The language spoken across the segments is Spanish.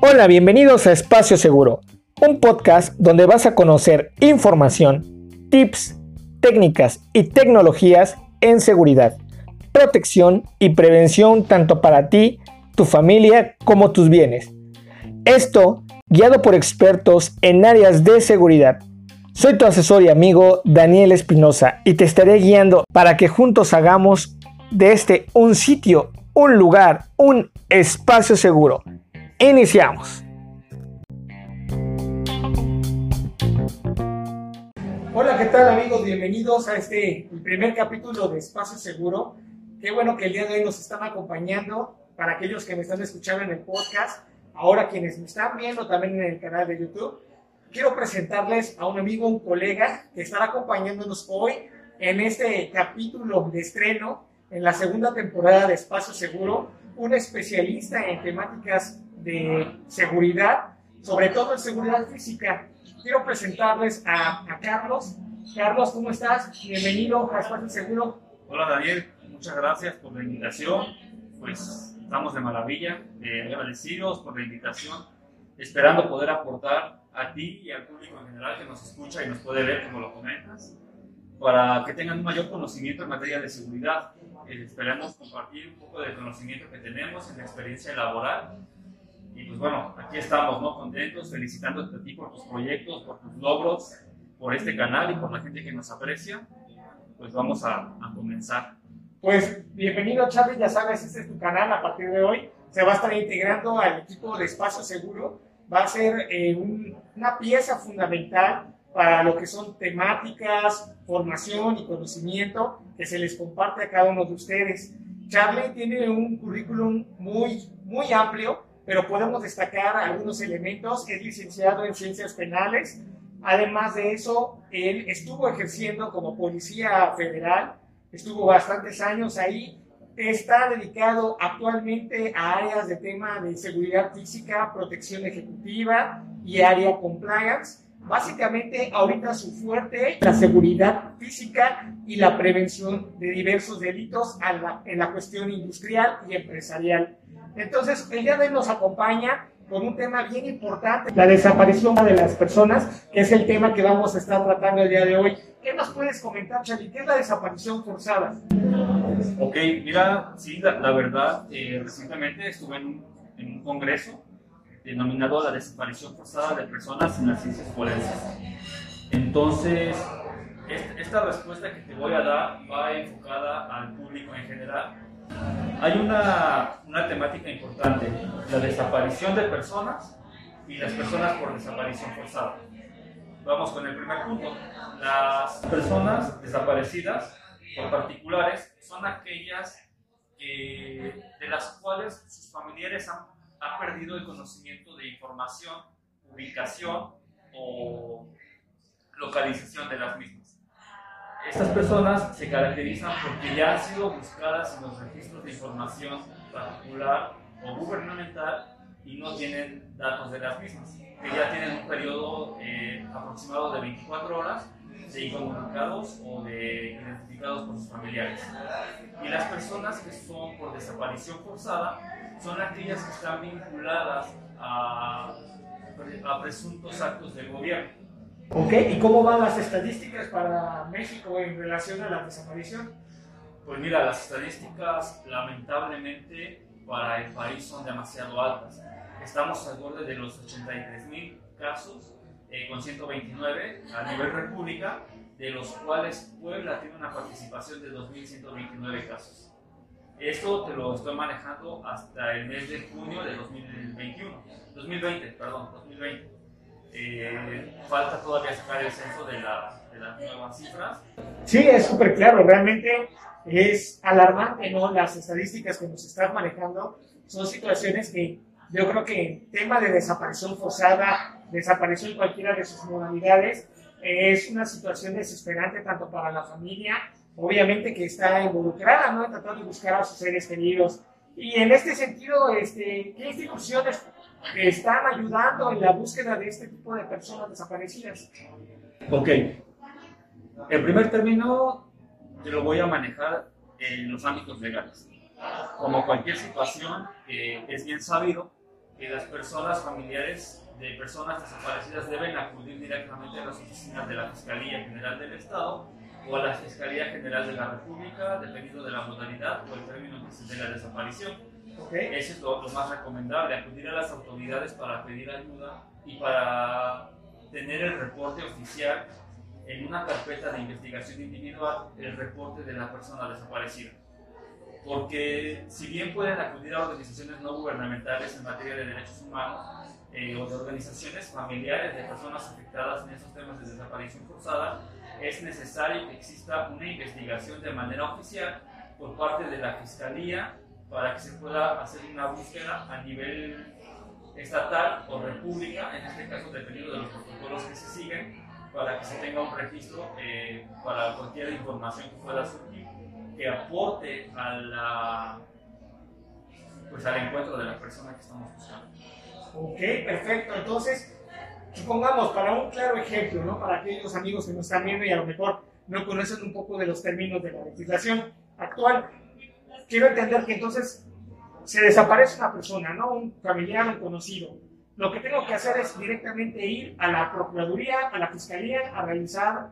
Hola, bienvenidos a Espacio Seguro, un podcast donde vas a conocer información, tips, técnicas y tecnologías en seguridad, protección y prevención tanto para ti, tu familia como tus bienes. Esto guiado por expertos en áreas de seguridad. Soy tu asesor y amigo Daniel Espinosa y te estaré guiando para que juntos hagamos de este un sitio, un lugar, un espacio seguro. Iniciamos. Hola, ¿qué tal amigos? Bienvenidos a este primer capítulo de Espacio Seguro. Qué bueno que el día de hoy nos están acompañando para aquellos que me están escuchando en el podcast, ahora quienes me están viendo también en el canal de YouTube. Quiero presentarles a un amigo, un colega que estará acompañándonos hoy en este capítulo de estreno en la segunda temporada de Espacio Seguro, un especialista en temáticas de seguridad, sobre todo en seguridad física. Quiero presentarles a, a Carlos. Carlos, ¿cómo estás? Bienvenido a Espacio Seguro. Hola Daniel, muchas gracias por la invitación. Pues estamos de maravilla, eh, agradecidos por la invitación, esperando poder aportar a ti y al público en general que nos escucha y nos puede ver, como lo comentas, para que tengan un mayor conocimiento en materia de seguridad. Eh, esperamos compartir un poco del conocimiento que tenemos en la experiencia laboral. Y pues bueno, aquí estamos, ¿no? Contentos, felicitándote a ti por tus proyectos, por tus logros, por este canal y por la gente que nos aprecia. Pues vamos a, a comenzar. Pues bienvenido Charlie, ya sabes, este es tu canal a partir de hoy. Se va a estar integrando al equipo de Espacio Seguro. Va a ser eh, un, una pieza fundamental para lo que son temáticas, formación y conocimiento que se les comparte a cada uno de ustedes. Charlie tiene un currículum muy, muy amplio, pero podemos destacar algunos elementos. Es licenciado en Ciencias Penales. Además de eso, él estuvo ejerciendo como Policía Federal, estuvo bastantes años ahí. Está dedicado actualmente a áreas de tema de seguridad física, protección ejecutiva y área compliance. Básicamente, ahorita su fuerte la seguridad física y la prevención de diversos delitos la, en la cuestión industrial y empresarial. Entonces, el día de hoy nos acompaña con un tema bien importante, la desaparición de las personas, que es el tema que vamos a estar tratando el día de hoy. ¿Qué nos puedes comentar, Charlie? ¿Qué es la desaparición forzada? Ok, mira, sí, la, la verdad, eh, recientemente estuve en un, en un congreso denominado la desaparición forzada de personas en las ciencias forenses. Entonces, esta respuesta que te voy a dar va enfocada al público en general. Hay una, una temática importante, la desaparición de personas y las personas por desaparición forzada. Vamos con el primer punto. Las personas desaparecidas por particulares son aquellas que, de las cuales sus familiares han ha perdido el conocimiento de información, ubicación o localización de las mismas. Estas personas se caracterizan porque ya han sido buscadas en los registros de información particular o gubernamental y no tienen datos de las mismas, que ya tienen un periodo eh, aproximado de 24 horas de incomunicados o de identificados por sus familiares. Y las personas que son por desaparición forzada son aquellas que están vinculadas a, a presuntos actos del gobierno. Ok, ¿y cómo van las estadísticas para México en relación a la desaparición? Pues mira, las estadísticas lamentablemente para el país son demasiado altas. Estamos al borde de los 83 mil casos eh, con 129 a nivel república, de los cuales Puebla tiene una participación de 2.129 casos. Esto te lo estoy manejando hasta el mes de junio de 2021, 2020, perdón, 2020. Eh, falta todavía sacar el censo de, la, de las nuevas cifras. Sí, es súper claro, realmente es alarmante, ¿no? Las estadísticas que nos estás manejando son situaciones que yo creo que en tema de desaparición forzada, desaparición en cualquiera de sus modalidades, es una situación desesperante tanto para la familia, obviamente que está involucrada, ¿no? Tratando de buscar a sus seres queridos. Y en este sentido, este, ¿qué instituciones están ayudando en la búsqueda de este tipo de personas desaparecidas? Ok. El primer término lo voy a manejar en los ámbitos legales. Como cualquier situación, es bien sabido que las personas familiares de personas desaparecidas deben acudir directamente a las oficinas de la Fiscalía General del Estado o a la Fiscalía General de la República, dependiendo de la modalidad o el término que se dé la desaparición. Okay. Eso es lo, lo, más recomendable, acudir a las autoridades para pedir ayuda y para tener el reporte oficial en una carpeta de investigación individual, el reporte de la persona desaparecida. Porque si bien pueden acudir a organizaciones no gubernamentales en materia de derechos humanos, eh, o de organizaciones familiares de personas afectadas en esos temas de desaparición forzada, es necesario que exista una investigación de manera oficial por parte de la Fiscalía para que se pueda hacer una búsqueda a nivel estatal o república, en este caso dependiendo de los protocolos que se siguen, para que se tenga un registro eh, para cualquier información que pueda surgir que aporte a la, pues, al encuentro de la persona que estamos buscando. Ok, perfecto. Entonces, supongamos, para un claro ejemplo, ¿no? Para aquellos amigos que nos están viendo y a lo mejor no conocen un poco de los términos de la legislación actual, quiero entender que entonces se desaparece una persona, ¿no? Un familiar, un conocido. Lo que tengo que hacer es directamente ir a la Procuraduría, a la Fiscalía, a realizar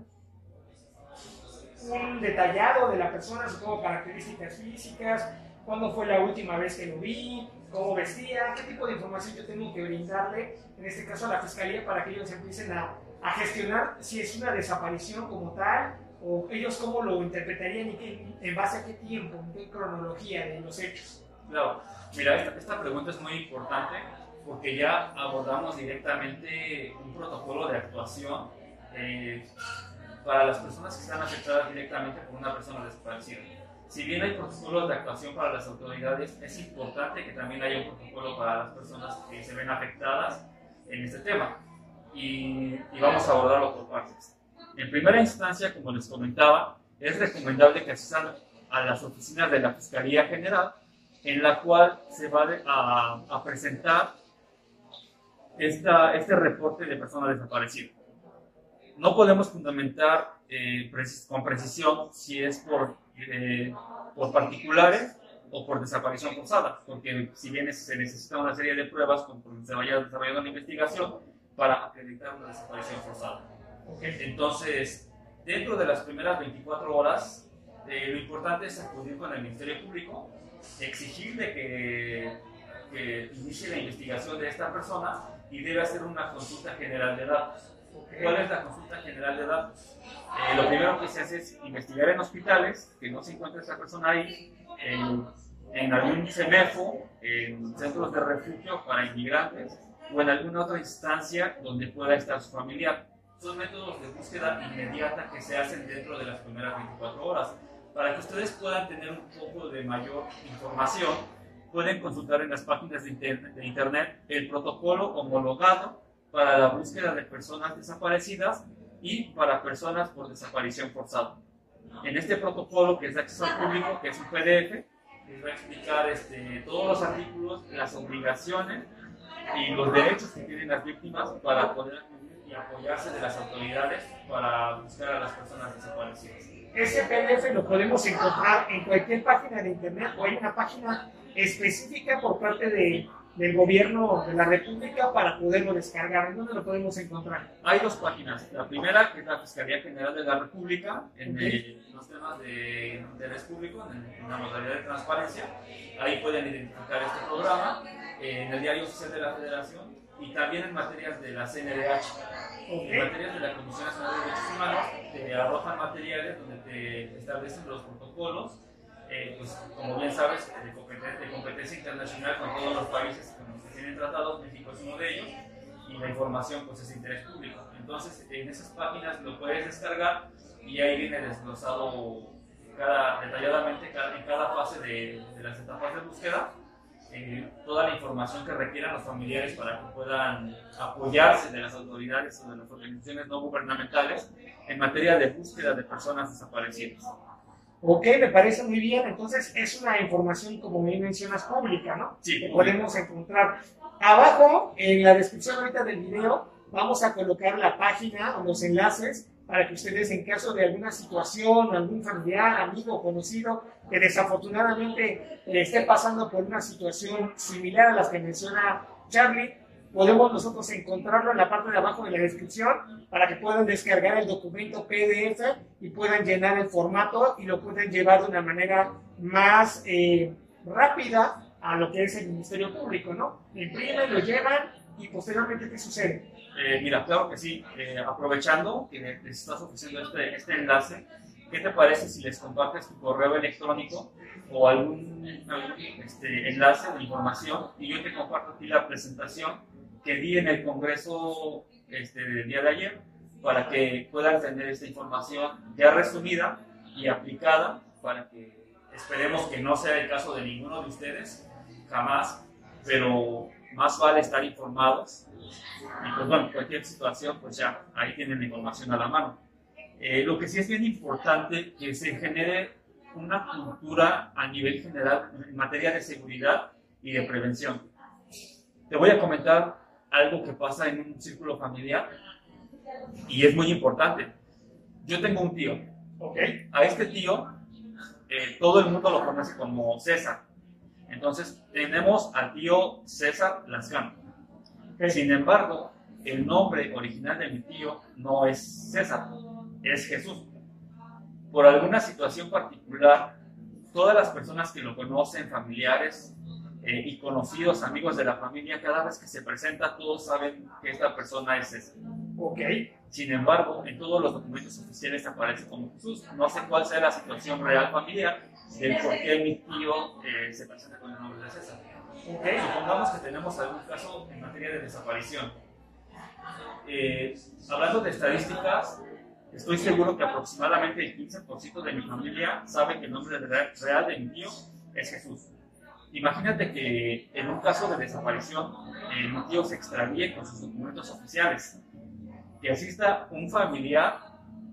un detallado de la persona, supongo características físicas, cuándo fue la última vez que lo vi, cómo vestía, qué tipo de información yo tengo que brindarle, en este caso a la fiscalía, para que ellos empiecen a, gestionar si es una desaparición como tal, o ellos cómo lo interpretarían y en base a qué tiempo, en qué cronología de los hechos. Claro, mira, esta, esta pregunta es muy importante porque ya abordamos directamente un protocolo de actuación eh, para las personas que están afectadas directamente por una persona desaparecida. Si bien hay protocolos de actuación para las autoridades, es importante que también haya un protocolo para las personas que se ven afectadas en este tema. Y, y vamos a abordarlo por partes. En primera instancia, como les comentaba, es recomendable que asistan a las oficinas de la Fiscalía General, en la cual se va a, a presentar esta, este reporte de persona desaparecida. No podemos fundamentar eh, con precisión si es por, eh, por particulares o por desaparición forzada, porque si bien se necesita una serie de pruebas conforme se vaya desarrollando la investigación para acreditar una desaparición forzada. Entonces, dentro de las primeras 24 horas, eh, lo importante es acudir con el Ministerio Público, exigirle que, que inicie la investigación de esta persona y debe hacer una consulta general de datos. ¿Cuál es la consulta general de datos? Eh, lo primero que se hace es investigar en hospitales, que no se encuentre esa persona ahí, en, en algún CEMEFO, en centros de refugio para inmigrantes o en alguna otra instancia donde pueda estar su familiar. Son métodos de búsqueda inmediata que se hacen dentro de las primeras 24 horas. Para que ustedes puedan tener un poco de mayor información, pueden consultar en las páginas de internet, de internet el protocolo homologado para la búsqueda de personas desaparecidas y para personas por desaparición forzada. En este protocolo, que es de acceso al público, que es un PDF, les va a explicar este, todos los artículos, las obligaciones y los derechos que tienen las víctimas para poder y apoyarse de las autoridades para buscar a las personas desaparecidas. Ese PDF lo podemos encontrar en cualquier página de internet o hay una página específica por parte de, del gobierno de la República para poderlo descargar. ¿En dónde lo podemos encontrar? Hay dos páginas. La primera, que es la Fiscalía General de la República, en Okay. el- los temas de interés público, en, en la modalidad de transparencia. Ahí pueden identificar este programa. eh, en el Diario Oficial de la Federación y también en materias de la CNDH. En Ok. materias de la Comisión Nacional de Derechos Humanos, te arrojan materiales donde te establecen los protocolos, eh, pues como bien sabes, de competencia, de competencia internacional con todos los países con los que tienen tratados, México es uno de ellos, y la información pues es de interés público. Entonces, en esas páginas lo puedes descargar y ahí viene desglosado cada, detalladamente cada- en cada fase de, de las etapas de búsqueda eh, toda la información que requieran los familiares para que puedan apoyarse de las autoridades o de las organizaciones no gubernamentales en materia de búsqueda de personas desaparecidas. Ok, me parece muy bien. Entonces es una información, como bien mencionas, pública, ¿no? Sí, que podemos encontrar. Abajo, en la descripción ahorita del video, vamos a colocar la página o los enlaces para que ustedes en caso de alguna situación, algún familiar, amigo, conocido, que desafortunadamente esté pasando por una situación similar a las que menciona Charlie, podemos nosotros encontrarlo en la parte de abajo de la descripción para que puedan descargar el documento PDF y puedan llenar el formato y lo puedan llevar de una manera más eh, rápida a lo que es el Ministerio Público, ¿no? Imprimen, lo llevan y posteriormente, ¿qué sucede? Eh, mira, claro que sí. Eh, aprovechando que les estás ofreciendo este, este enlace, ¿qué te parece si les compartes tu correo electrónico o algún, este, enlace de información y yo te comparto aquí la presentación que di en el Congreso este, del día de ayer para que puedan tener esta información ya resumida y aplicada para que esperemos que no sea el caso de ninguno de ustedes, jamás, pero más vale estar informados y pues bueno, cualquier situación, pues ya ahí tienen la información a la mano. Eh, lo que sí es bien importante que se genere una cultura a nivel general en materia de seguridad y de prevención. Te voy a comentar algo que pasa en un círculo familiar y es muy importante. Yo tengo un tío, ¿ok? A este tío eh, todo el mundo lo conoce como César. Entonces tenemos al tío César Lascano. Sin embargo, el nombre original de mi tío no es César, es Jesús. Por alguna situación particular, todas las personas que lo conocen, familiares, eh, y conocidos, amigos de la familia, cada vez que se presenta, todos saben que esta persona es esa. Ok. Sin embargo, en todos los documentos oficiales aparece como Jesús. No sé cuál sea la situación real familiar del por qué mi tío eh, se presenta con el nombre de César. Okay. Supongamos que tenemos algún caso en materia de desaparición. Eh, hablando de estadísticas, estoy seguro que aproximadamente el 15% de mi familia sabe que el nombre real de mi tío es Jesús. Imagínate que en un caso de desaparición, el tío se extravíe con sus documentos oficiales, que asista un familiar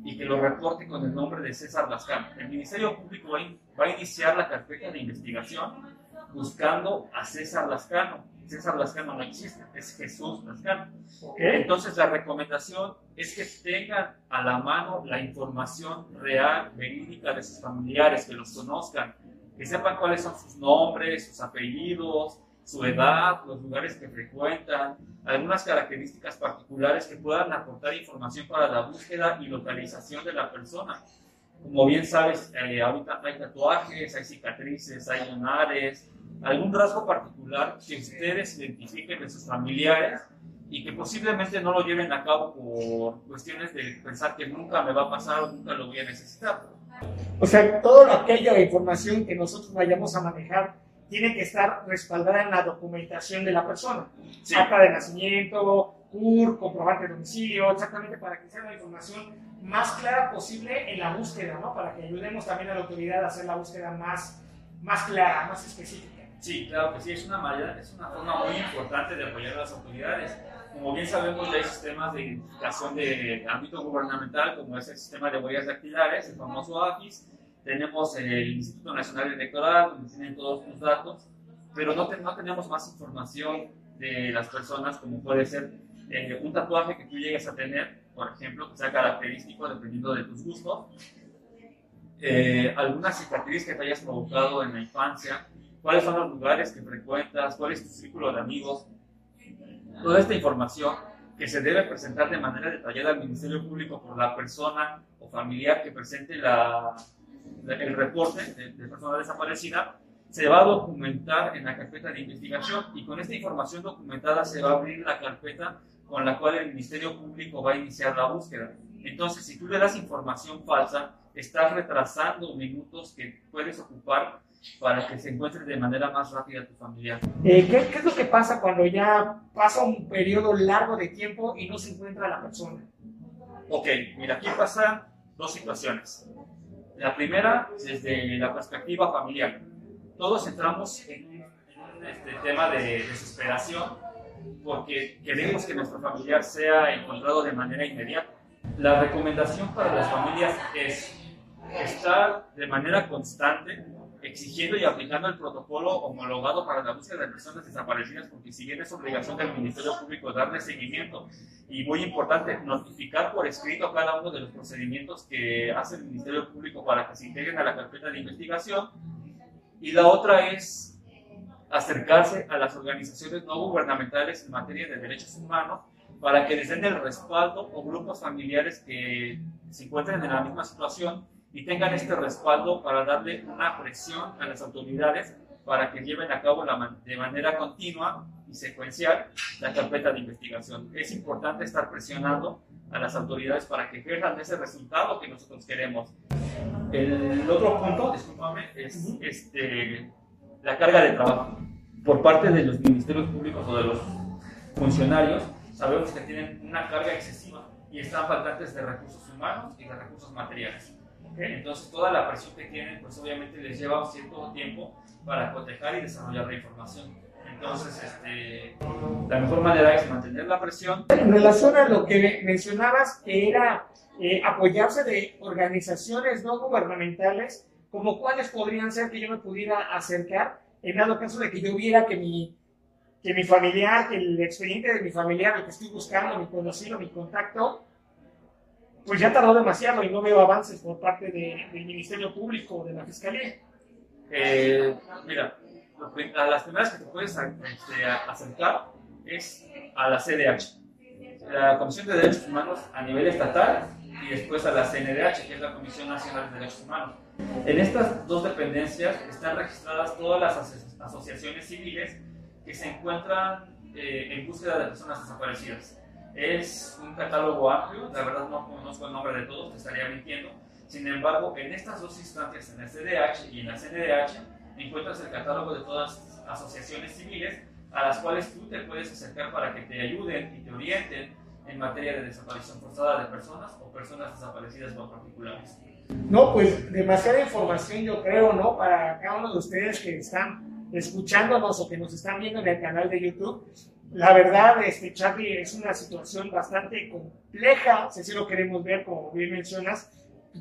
y que lo reporte con el nombre de César Lascano. El Ministerio Público va a iniciar la carpeta de investigación buscando a César Lascano. César Lascano no existe, es Jesús Lascano. Entonces la recomendación es que tengan a la mano la información real, verídica de sus familiares, que los conozcan, que sepan cuáles son sus nombres, sus apellidos, su edad, los lugares que frecuentan, algunas características particulares que puedan aportar información para la búsqueda y localización de la persona. Como bien sabes, eh, ahorita hay tatuajes, hay cicatrices, hay lunares, algún rasgo particular que ustedes identifiquen de sus familiares y que posiblemente no lo lleven a cabo por cuestiones de pensar que nunca me va a pasar o nunca lo voy a necesitar. O sea, toda aquella información que nosotros vayamos a manejar tiene que estar respaldada en la documentación de la persona. Sí. Acta de nacimiento, CUR, comprobante de domicilio, exactamente para que sea la información más clara posible en la búsqueda, ¿no? Para que ayudemos también a la autoridad a hacer la búsqueda más, más clara, más específica. Sí, claro que sí, es una, manera, es una forma muy importante de apoyar a las autoridades como bien sabemos, hay sistemas de identificación de ámbito gubernamental, como es el sistema de huellas dactilares, el famoso AFIS. Tenemos el Instituto Nacional Electoral, donde tienen todos los datos, pero no, no tenemos más información de las personas, como puede ser eh, un tatuaje que tú llegues a tener, por ejemplo, que sea característico dependiendo de tus gustos, eh, alguna cicatriz que te hayas provocado en la infancia, cuáles son los lugares que frecuentas, cuál es tu círculo de amigos, toda esta información que se debe presentar de manera detallada al Ministerio Público por la persona o familiar que presente la, el reporte de, de, persona desaparecida, se va a documentar en la carpeta de investigación y con esta información documentada se va a abrir la carpeta con la cual el Ministerio Público va a iniciar la búsqueda. Entonces, si tú le das información falsa, estás retrasando minutos que puedes ocupar para que se encuentre de manera más rápida tu familia. Eh, ¿qué, ¿qué, es lo que pasa cuando ya pasa un periodo largo de tiempo y no se encuentra la persona? Ok, mira, aquí pasan dos situaciones. La primera, desde la perspectiva familiar. Todos entramos en un, este, tema de desesperación porque queremos que nuestro familiar sea encontrado de manera inmediata. La recomendación para las familias es estar de manera constante exigiendo y aplicando el protocolo homologado para la búsqueda de personas desaparecidas, porque si bien es obligación del Ministerio Público darle seguimiento y muy importante, notificar por escrito cada uno de los procedimientos que hace el Ministerio Público para que se integren a la carpeta de investigación. Y la otra es acercarse a las organizaciones no gubernamentales en materia de derechos humanos para que les den el respaldo o grupos familiares que se encuentren en la misma situación y tengan este respaldo para darle una presión a las autoridades para que lleven a cabo la, de manera continua y secuencial la carpeta de investigación. Es importante estar presionando a las autoridades para que ejerzan ese resultado que nosotros queremos. El otro punto, discúlpame, es este, la carga de trabajo. Por parte de los ministerios públicos o de los funcionarios, sabemos que tienen una carga excesiva y están faltantes de recursos humanos y de recursos materiales. Entonces, toda la presión que tienen, pues obviamente les lleva un cierto tiempo para cotejar y desarrollar la información. Entonces, este, la mejor manera es mantener la presión. En relación a lo que mencionabas, que era eh, apoyarse de organizaciones no gubernamentales, como cuáles podrían ser que yo me pudiera acercar en dado caso de que yo viera que mi, que mi familiar, que el expediente de mi familiar, el que estoy buscando, mi conocido, mi contacto, pues ya tardó demasiado y no veo avances por parte de, del Ministerio Público o de la Fiscalía. Eh, mira, a las primeras que te puedes este, acercar es a la CDH, la Comisión de Derechos Humanos a nivel estatal y después a la CNDH, que es la Comisión Nacional de Derechos Humanos. En estas dos dependencias están registradas todas las asociaciones civiles que se encuentran eh, en búsqueda de personas desaparecidas. Es un catálogo amplio, la verdad no conozco el nombre de todos, te estaría mintiendo. Sin embargo, en estas dos instancias, en el CDH y en la CNDH, encuentras el catálogo de todas las asociaciones civiles a las cuales tú te puedes acercar para que te ayuden y te orienten en materia de desaparición forzada de personas o personas desaparecidas por particulares. No, pues demasiada información yo creo, ¿no? Para cada uno de ustedes que están escuchándonos o que nos están viendo en el canal de YouTube. La verdad, este, Charlie, es una situación bastante compleja, si así lo queremos ver, como bien mencionas,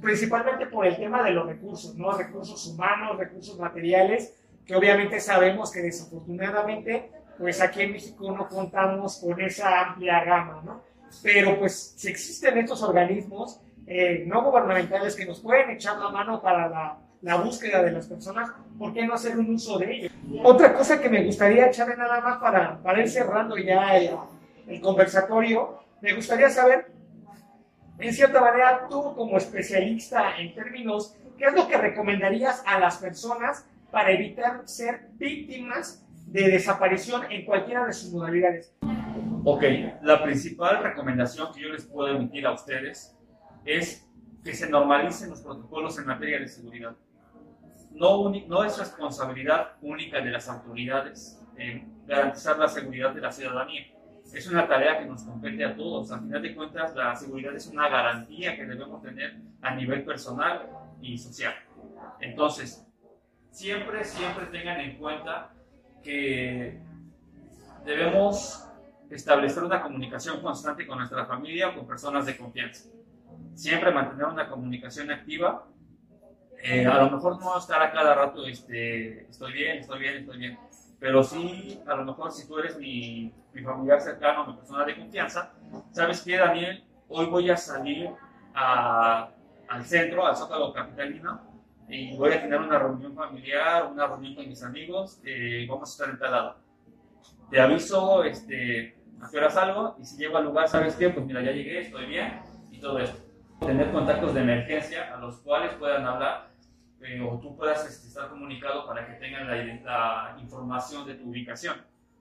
principalmente por el tema de los recursos, ¿no? Recursos humanos, recursos materiales, que obviamente sabemos que desafortunadamente, pues aquí en México no contamos con esa amplia gama, ¿no? Pero pues si existen estos organismos eh, no gubernamentales que nos pueden echar la mano para la, la, búsqueda de las personas, ¿por qué no hacer un uso de ellos? Otra cosa que me gustaría echarle nada más para, para ir cerrando ya el, el conversatorio, me gustaría saber, en cierta manera, tú como especialista en términos, ¿qué es lo que recomendarías a las personas para evitar ser víctimas de desaparición en cualquiera de sus modalidades? Ok, la principal recomendación que yo les puedo emitir a ustedes es que se normalicen los protocolos en materia de seguridad. No, es responsabilidad única de las autoridades garantizar la seguridad de la ciudadanía. Es una tarea que nos compete a todos. A final de cuentas, la seguridad es una garantía que debemos tener a nivel personal y social. Entonces, siempre, siempre tengan en cuenta que debemos establecer una comunicación constante con nuestra familia o con personas de confianza. Siempre mantener una comunicación activa. Eh, a lo mejor no estar a cada rato, este, estoy bien, estoy bien, estoy bien. Pero sí, a lo mejor si tú eres mi, mi familiar cercano, mi persona de confianza, ¿sabes qué, Daniel? Hoy voy a salir a, al centro, al Zócalo Capitalino, y voy a tener una reunión familiar, una reunión con mis amigos, eh, vamos a estar en tal lado. Te aviso, este, a qué hora salgo y si llego al lugar, ¿sabes qué? Pues mira, ya llegué, estoy bien y todo esto. Tener contactos de emergencia a los cuales puedan hablar eh, o tú puedas este, estar comunicado para que tengan la, la, información de tu ubicación,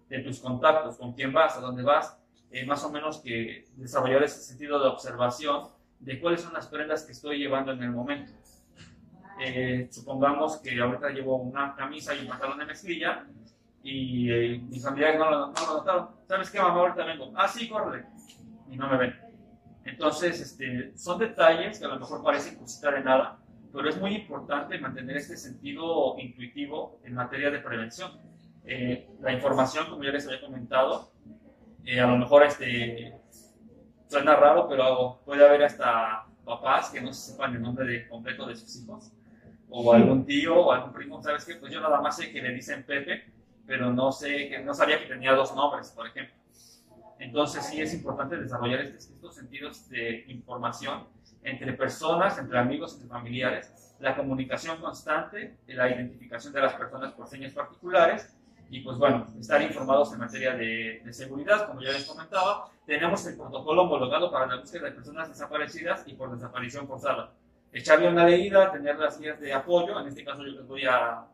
de tus contactos, con quién vas, a dónde vas, eh, más o menos que desarrollar ese sentido de observación de cuáles son las prendas que estoy llevando en el momento. Eh, supongamos que ahorita llevo una camisa y un pantalón de mezclilla, y eh, mis familiares no lo, no lo, notaron. ¿Sabes qué, mamá? Ahorita vengo. Ah, sí, córrele. Y no me ven. Entonces, este, son detalles que a lo mejor parecen consistir en nada, pero es muy importante mantener este sentido intuitivo en materia de prevención. Eh, la información, como ya les había comentado, eh, a lo mejor este, suena raro, pero puede haber hasta papás que no sepan el nombre de, completo de sus hijos o algún tío o algún primo, ¿sabes qué? Pues yo nada más sé que le dicen Pepe, pero no sé, que no sabía que tenía dos nombres, por ejemplo. Entonces sí es importante desarrollar estos, estos sentidos de información entre personas, entre amigos, entre familiares, la comunicación constante, la identificación de las personas por señas particulares y pues bueno, estar informados en materia de, de, seguridad, como ya les comentaba. Tenemos el protocolo homologado para la búsqueda de personas desaparecidas y por desaparición forzada. Echarle una leída, tener las guías de apoyo, en este caso yo les voy a,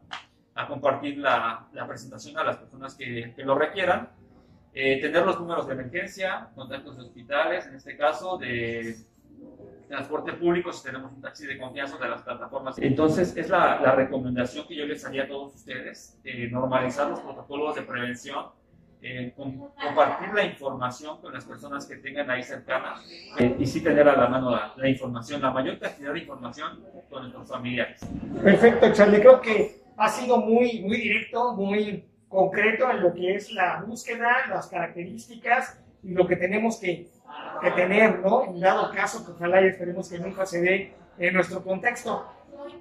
a compartir la, la, presentación a las personas que, que lo requieran. Eh, tener los números de emergencia, contactos de hospitales, en este caso de transporte público si tenemos un taxi de confianza de las plataformas. Entonces, es la, la recomendación que yo les haría a todos ustedes, eh, normalizar los protocolos de prevención, eh, com compartir la información con las personas que tengan ahí cercanas eh, y sí tener a la mano la, la, información, la mayor cantidad de información con nuestros familiares. Perfecto, Charlie. Creo que ha sido muy, muy directo, muy concreto en lo que es la búsqueda, las características y lo que tenemos que que tener, ¿no? En dado caso, que ojalá y esperemos que nunca se dé en nuestro contexto.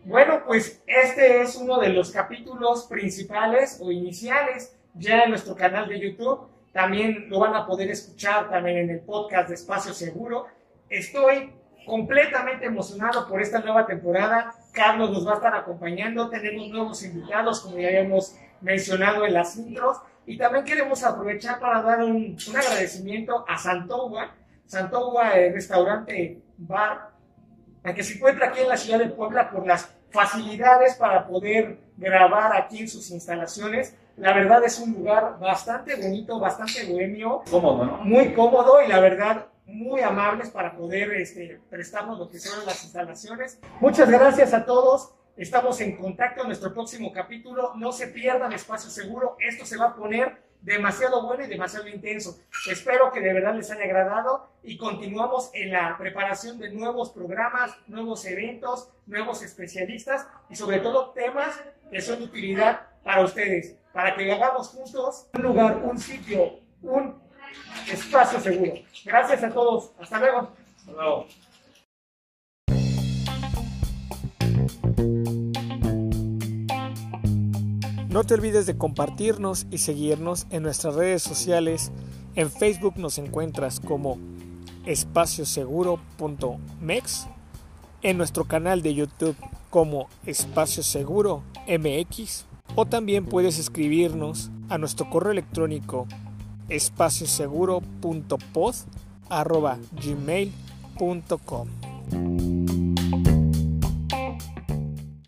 Bueno, pues este es uno de los capítulos principales o iniciales ya en nuestro canal de YouTube. También lo van a poder escuchar también en el podcast de Espacio Seguro. Estoy completamente emocionado por esta nueva temporada. Carlos nos va a estar acompañando. Tenemos nuevos invitados, como ya habíamos mencionado en las intros. Y también queremos aprovechar para dar un, un agradecimiento a Santogua, Santogua, el restaurante bar, que se encuentra aquí en la ciudad de Puebla por las facilidades para poder grabar aquí en sus instalaciones. La verdad es un lugar bastante bonito, bastante bohemio. Cómodo, ¿no? Muy cómodo y la verdad muy amables para poder este, prestarnos lo que son las instalaciones. Muchas gracias a todos. Estamos en contacto en nuestro próximo capítulo. No se pierdan Espacio Seguro. Esto se va a poner demasiado bueno y demasiado intenso. Espero que de verdad les haya agradado y continuamos en la preparación de nuevos programas, nuevos eventos, nuevos especialistas y sobre todo temas que son de utilidad para ustedes, para que hagamos juntos un lugar, un sitio, un espacio seguro. Gracias a todos. Hasta luego. Hasta luego. No te olvides de compartirnos y seguirnos en nuestras redes sociales. En Facebook nos encuentras como espacioseguro.mex, en nuestro canal de YouTube como Espacio Seguro MX o también puedes escribirnos a nuestro correo electrónico espacioseguro.pod@gmail.com.